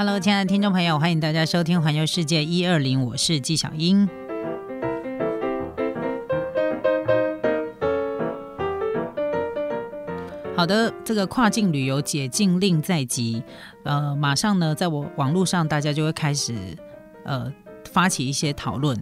Hello，亲爱的听众朋友，欢迎大家收听《环游世界一二零》，我是纪晓英。好的，这个跨境旅游解禁令在即，呃，马上呢，在我网络上，大家就会开始呃发起一些讨论。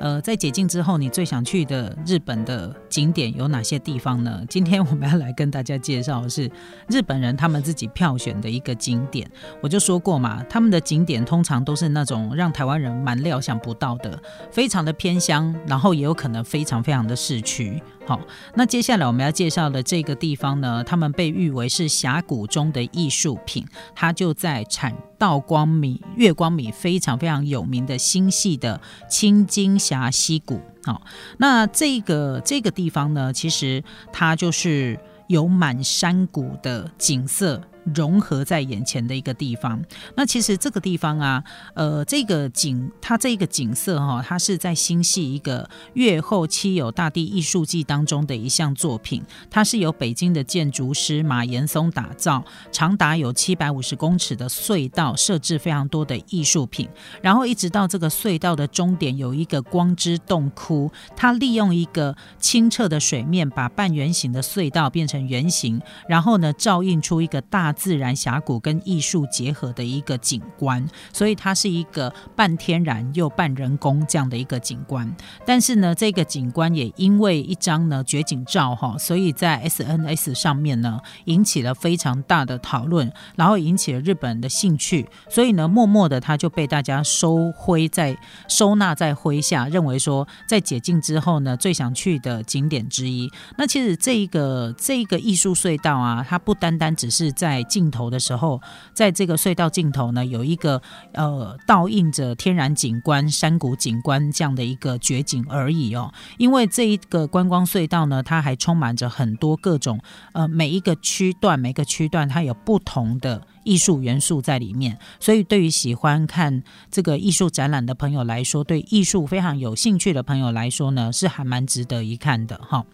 呃，在解禁之后，你最想去的日本的景点有哪些地方呢？今天我们要来跟大家介绍的是日本人他们自己票选的一个景点。我就说过嘛，他们的景点通常都是那种让台湾人蛮料想不到的，非常的偏乡，然后也有可能非常非常的市区。好，那接下来我们要介绍的这个地方呢，他们被誉为是峡谷中的艺术品，它就在产稻光米、月光米非常非常有名的星系的青金。峡溪谷，好，那这个这个地方呢，其实它就是有满山谷的景色。融合在眼前的一个地方。那其实这个地方啊，呃，这个景，它这个景色哈，它是在新系一个月后七友大地艺术季当中的一项作品。它是由北京的建筑师马岩松打造，长达有七百五十公尺的隧道，设置非常多的艺术品。然后一直到这个隧道的终点有一个光之洞窟，它利用一个清澈的水面，把半圆形的隧道变成圆形，然后呢，照映出一个大。自然峡谷跟艺术结合的一个景观，所以它是一个半天然又半人工这样的一个景观。但是呢，这个景观也因为一张呢绝景照哈，所以在 SNS 上面呢引起了非常大的讨论，然后引起了日本人的兴趣。所以呢，默默的它就被大家收灰在收纳在麾下，认为说在解禁之后呢，最想去的景点之一。那其实这一个这一个艺术隧道啊，它不单单只是在尽头的时候，在这个隧道尽头呢，有一个呃倒映着天然景观、山谷景观这样的一个绝景而已哦。因为这一个观光隧道呢，它还充满着很多各种呃每一个区段、每个区段它有不同的艺术元素在里面，所以对于喜欢看这个艺术展览的朋友来说，对艺术非常有兴趣的朋友来说呢，是还蛮值得一看的哈。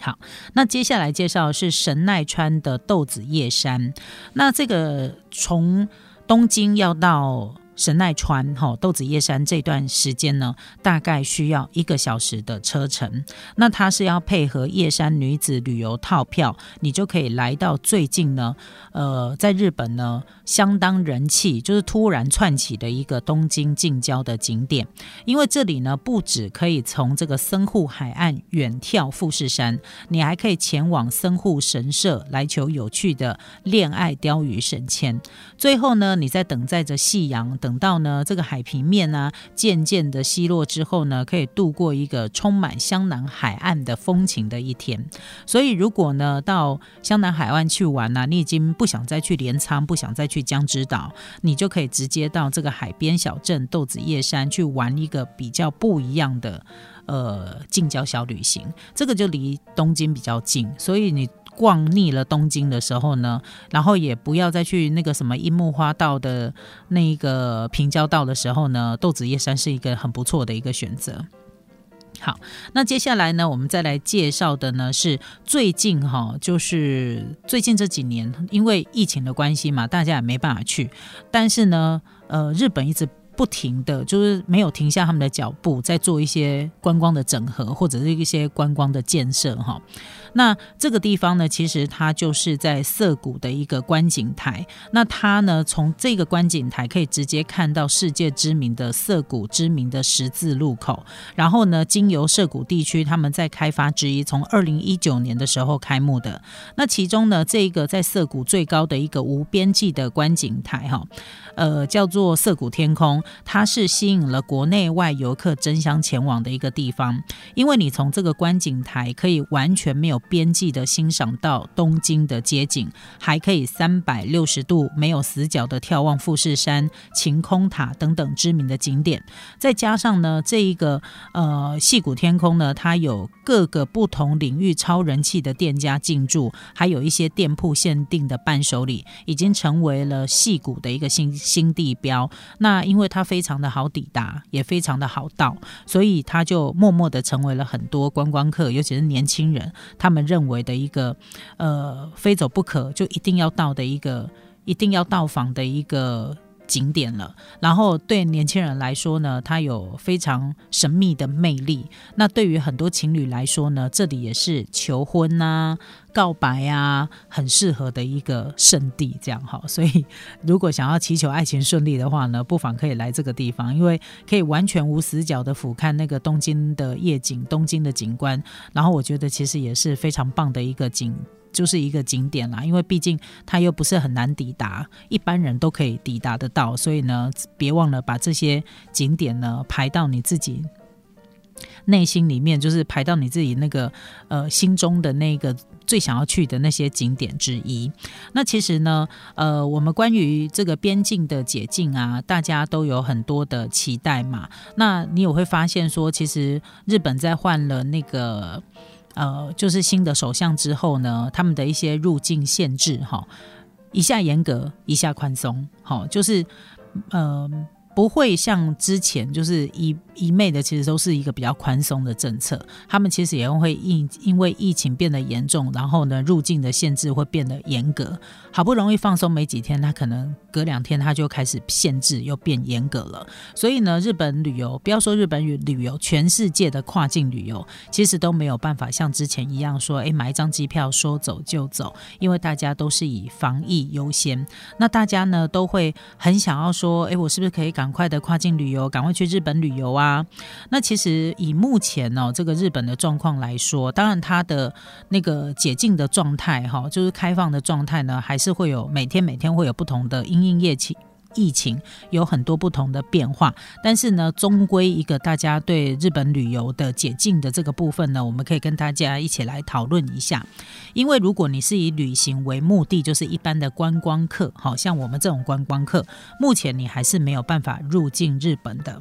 好，那接下来介绍是神奈川的豆子叶山。那这个从东京要到。神奈川哈豆子叶山这段时间呢，大概需要一个小时的车程。那它是要配合叶山女子旅游套票，你就可以来到最近呢，呃，在日本呢相当人气，就是突然窜起的一个东京近郊的景点。因为这里呢，不止可以从这个森户海岸远眺富士山，你还可以前往森户神社来求有趣的恋爱鲷鱼神签。最后呢，你在等待着夕阳等。等到呢，这个海平面呢渐渐的稀落之后呢，可以度过一个充满湘南海岸的风情的一天。所以，如果呢到湘南海岸去玩呢，你已经不想再去镰仓，不想再去江之岛，你就可以直接到这个海边小镇豆子叶山去玩一个比较不一样的呃近郊小旅行。这个就离东京比较近，所以你。逛腻了东京的时候呢，然后也不要再去那个什么樱木花道的那个平交道的时候呢，豆子叶山是一个很不错的一个选择。好，那接下来呢，我们再来介绍的呢是最近哈，就是最近这几年因为疫情的关系嘛，大家也没办法去，但是呢，呃，日本一直。不停的就是没有停下他们的脚步，在做一些观光的整合或者是一些观光的建设哈。那这个地方呢，其实它就是在涩谷的一个观景台。那它呢，从这个观景台可以直接看到世界知名的涩谷知名的十字路口。然后呢，经由涩谷地区他们在开发之一，从二零一九年的时候开幕的。那其中呢，这个在涩谷最高的一个无边际的观景台哈，呃，叫做涩谷天空。它是吸引了国内外游客争相前往的一个地方，因为你从这个观景台可以完全没有边际的欣赏到东京的街景，还可以三百六十度没有死角的眺望富士山、晴空塔等等知名的景点。再加上呢，这一个呃戏谷天空呢，它有各个不同领域超人气的店家进驻，还有一些店铺限定的伴手礼，已经成为了戏谷的一个新新地标。那因为它非常的好抵达，也非常的好到，所以它就默默的成为了很多观光客，尤其是年轻人，他他们认为的一个呃非走不可，就一定要到的一个，一定要到访的一个景点了。然后对年轻人来说呢，它有非常神秘的魅力。那对于很多情侣来说呢，这里也是求婚呐、告白啊，很适合的一个圣地。这样哈，所以如果想要祈求爱情顺利的话呢，不妨可以来这个地方，因为可以完全无死角的俯瞰那个东京的夜景、东京的景观。然后我觉得其实也是非常棒的一个景。就是一个景点啦，因为毕竟它又不是很难抵达，一般人都可以抵达得到，所以呢，别忘了把这些景点呢排到你自己内心里面，就是排到你自己那个呃心中的那个最想要去的那些景点之一。那其实呢，呃，我们关于这个边境的解禁啊，大家都有很多的期待嘛。那你也会发现说，其实日本在换了那个。呃，就是新的首相之后呢，他们的一些入境限制，哈，一下严格，一下宽松，好，就是，嗯。不会像之前就是一一昧的，其实都是一个比较宽松的政策。他们其实也会因因为疫情变得严重，然后呢入境的限制会变得严格。好不容易放松没几天，他可能隔两天他就开始限制又变严格了。所以呢，日本旅游不要说日本旅旅游，全世界的跨境旅游其实都没有办法像之前一样说，哎，买一张机票说走就走，因为大家都是以防疫优先。那大家呢都会很想要说，哎，我是不是可以赶快的跨境旅游，赶快去日本旅游啊！那其实以目前哦这个日本的状况来说，当然它的那个解禁的状态哈，就是开放的状态呢，还是会有每天每天会有不同的因应业情疫情有很多不同的变化，但是呢，终归一个大家对日本旅游的解禁的这个部分呢，我们可以跟大家一起来讨论一下。因为如果你是以旅行为目的，就是一般的观光客，好像我们这种观光客，目前你还是没有办法入境日本的。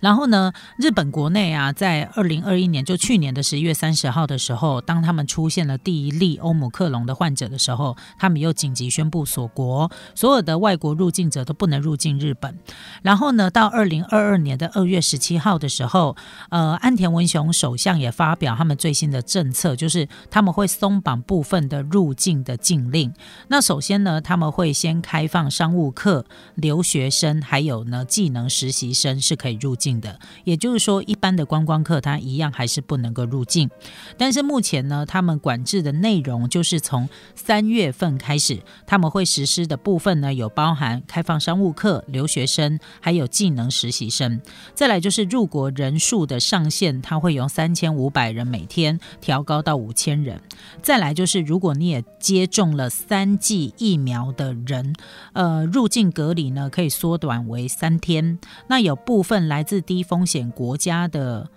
然后呢，日本国内啊，在二零二一年，就去年的十一月三十号的时候，当他们出现了第一例欧姆克隆的患者的时候，他们又紧急宣布锁国，所有的外国入境者都不能入境日本。然后呢，到二零二二年的二月十七号的时候，呃，安田文雄首相也发表他们最新的政策，就是他们会松绑部分的入境的禁令。那首先呢，他们会先开放商务客、留学生，还有呢技能实习生是可以入境。的，也就是说，一般的观光客他一样还是不能够入境。但是目前呢，他们管制的内容就是从三月份开始，他们会实施的部分呢，有包含开放商务客、留学生，还有技能实习生。再来就是入国人数的上限，它会由三千五百人每天调高到五千人。再来就是，如果你也接种了三剂疫苗的人，呃，入境隔离呢可以缩短为三天。那有部分来自低风险国家的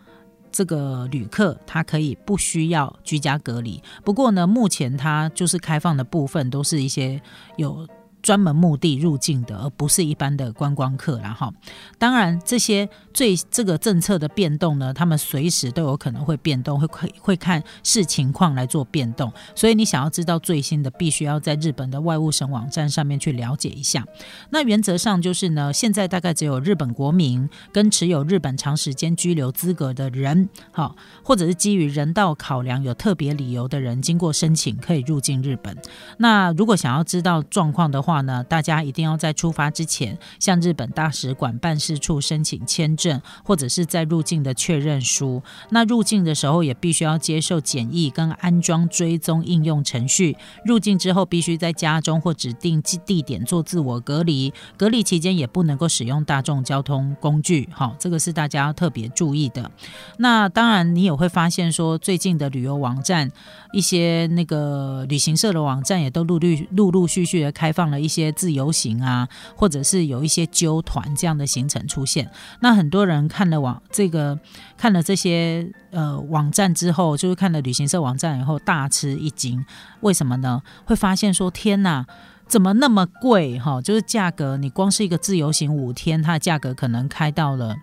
这个旅客，他可以不需要居家隔离。不过呢，目前他就是开放的部分，都是一些有。专门目的入境的，而不是一般的观光客，然后，当然这些最这个政策的变动呢，他们随时都有可能会变动，会会会看视情况来做变动。所以你想要知道最新的，必须要在日本的外务省网站上面去了解一下。那原则上就是呢，现在大概只有日本国民跟持有日本长时间居留资格的人，好，或者是基于人道考量有特别理由的人，经过申请可以入境日本。那如果想要知道状况的话，话呢，大家一定要在出发之前向日本大使馆办事处申请签证，或者是在入境的确认书。那入境的时候也必须要接受检疫跟安装追踪应用程序。入境之后必须在家中或指定地点做自我隔离，隔离期间也不能够使用大众交通工具。好，这个是大家要特别注意的。那当然，你也会发现说，最近的旅游网站、一些那个旅行社的网站也都陆陆陆陆续续的开放了。一些自由行啊，或者是有一些纠团这样的行程出现，那很多人看了网这个看了这些呃网站之后，就是看了旅行社网站以后大吃一惊。为什么呢？会发现说天哪，怎么那么贵哈？就是价格，你光是一个自由行五天，它的价格可能开到了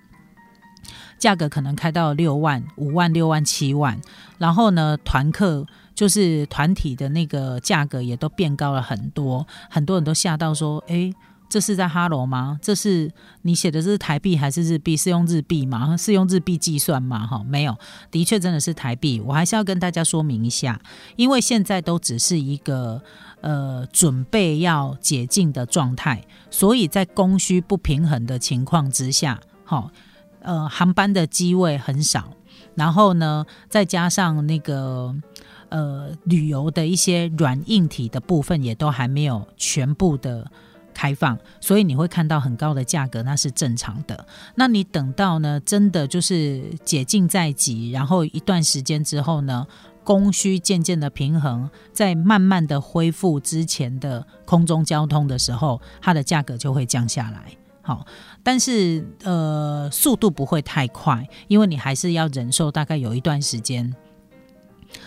价格可能开到六万、五万、六万、七万，然后呢团客。就是团体的那个价格也都变高了很多，很多人都吓到说：“哎，这是在哈罗吗？这是你写的是台币还是日币？是用日币吗？是用日币计算吗？哈，没有，的确真的是台币。我还是要跟大家说明一下，因为现在都只是一个呃准备要解禁的状态，所以在供需不平衡的情况之下，哈，呃，航班的机位很少，然后呢，再加上那个。呃，旅游的一些软硬体的部分也都还没有全部的开放，所以你会看到很高的价格，那是正常的。那你等到呢，真的就是解禁在即，然后一段时间之后呢，供需渐渐的平衡，在慢慢的恢复之前的空中交通的时候，它的价格就会降下来。好，但是呃，速度不会太快，因为你还是要忍受大概有一段时间。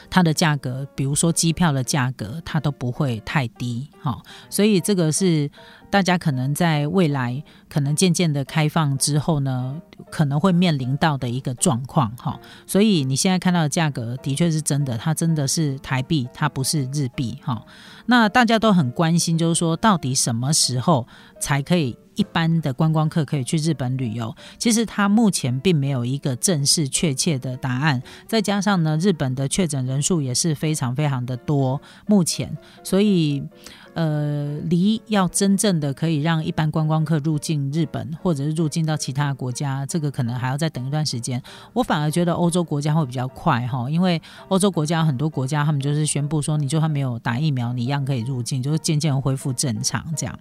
它的价格，比如说机票的价格，它都不会太低，好，所以这个是大家可能在未来可能渐渐的开放之后呢，可能会面临到的一个状况，哈，所以你现在看到的价格的确是真的，它真的是台币，它不是日币，哈。那大家都很关心，就是说到底什么时候才可以？一般的观光客可以去日本旅游，其实它目前并没有一个正式确切的答案。再加上呢，日本的确诊人数也是非常非常的多，目前，所以呃，离要真正的可以让一般观光客入境日本，或者是入境到其他国家，这个可能还要再等一段时间。我反而觉得欧洲国家会比较快哈，因为欧洲国家很多国家他们就是宣布说，你就算没有打疫苗，你一样可以入境，就是渐渐恢复正常这样。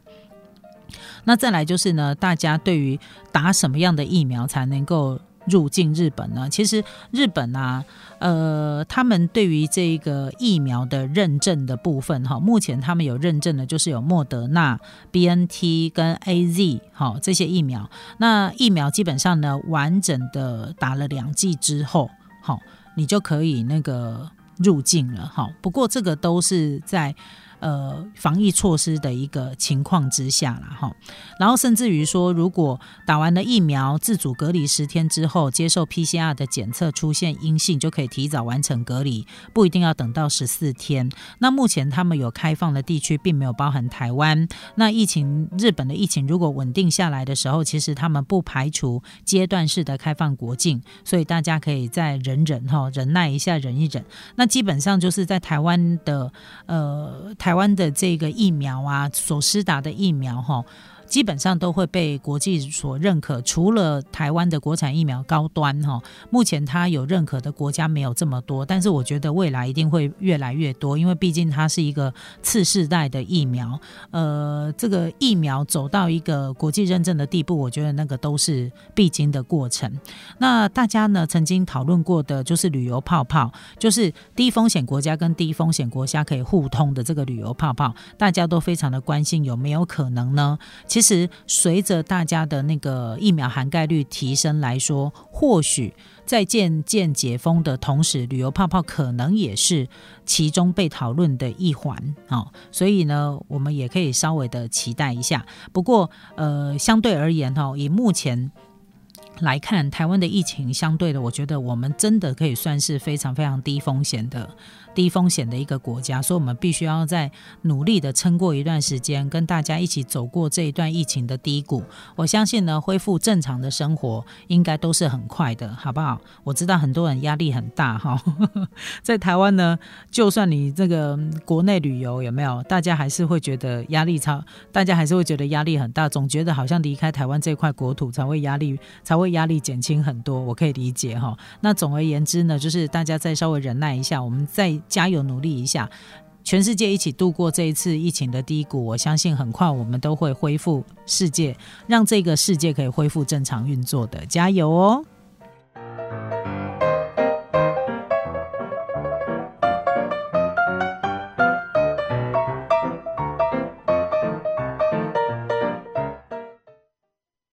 那再来就是呢，大家对于打什么样的疫苗才能够入境日本呢？其实日本啊，呃，他们对于这个疫苗的认证的部分，哈，目前他们有认证的，就是有莫德纳、B N T 跟 A Z，哈，这些疫苗。那疫苗基本上呢，完整的打了两剂之后，好，你就可以那个入境了，哈。不过这个都是在。呃，防疫措施的一个情况之下了哈，然后甚至于说，如果打完了疫苗，自主隔离十天之后接受 PCR 的检测出现阴性，就可以提早完成隔离，不一定要等到十四天。那目前他们有开放的地区，并没有包含台湾。那疫情日本的疫情如果稳定下来的时候，其实他们不排除阶段式的开放国境，所以大家可以再忍忍哈，忍耐一下，忍一忍。那基本上就是在台湾的呃台。台湾的这个疫苗啊，所施打的疫苗哈。基本上都会被国际所认可，除了台湾的国产疫苗高端哈，目前它有认可的国家没有这么多，但是我觉得未来一定会越来越多，因为毕竟它是一个次世代的疫苗，呃，这个疫苗走到一个国际认证的地步，我觉得那个都是必经的过程。那大家呢曾经讨论过的就是旅游泡泡，就是低风险国家跟低风险国家可以互通的这个旅游泡泡，大家都非常的关心有没有可能呢？其。其实，随着大家的那个疫苗涵盖率提升来说，或许在渐渐解封的同时，旅游泡泡可能也是其中被讨论的一环啊。所以呢，我们也可以稍微的期待一下。不过，呃，相对而言哈，以目前来看，台湾的疫情相对的，我觉得我们真的可以算是非常非常低风险的。低风险的一个国家，所以我们必须要在努力的撑过一段时间，跟大家一起走过这一段疫情的低谷。我相信呢，恢复正常的生活应该都是很快的，好不好？我知道很多人压力很大哈，在台湾呢，就算你这个国内旅游有没有，大家还是会觉得压力超，大家还是会觉得压力很大，总觉得好像离开台湾这块国土才会压力才会压力减轻很多。我可以理解哈。那总而言之呢，就是大家再稍微忍耐一下，我们再。加油努力一下，全世界一起度过这一次疫情的低谷。我相信很快我们都会恢复世界，让这个世界可以恢复正常运作的。加油哦！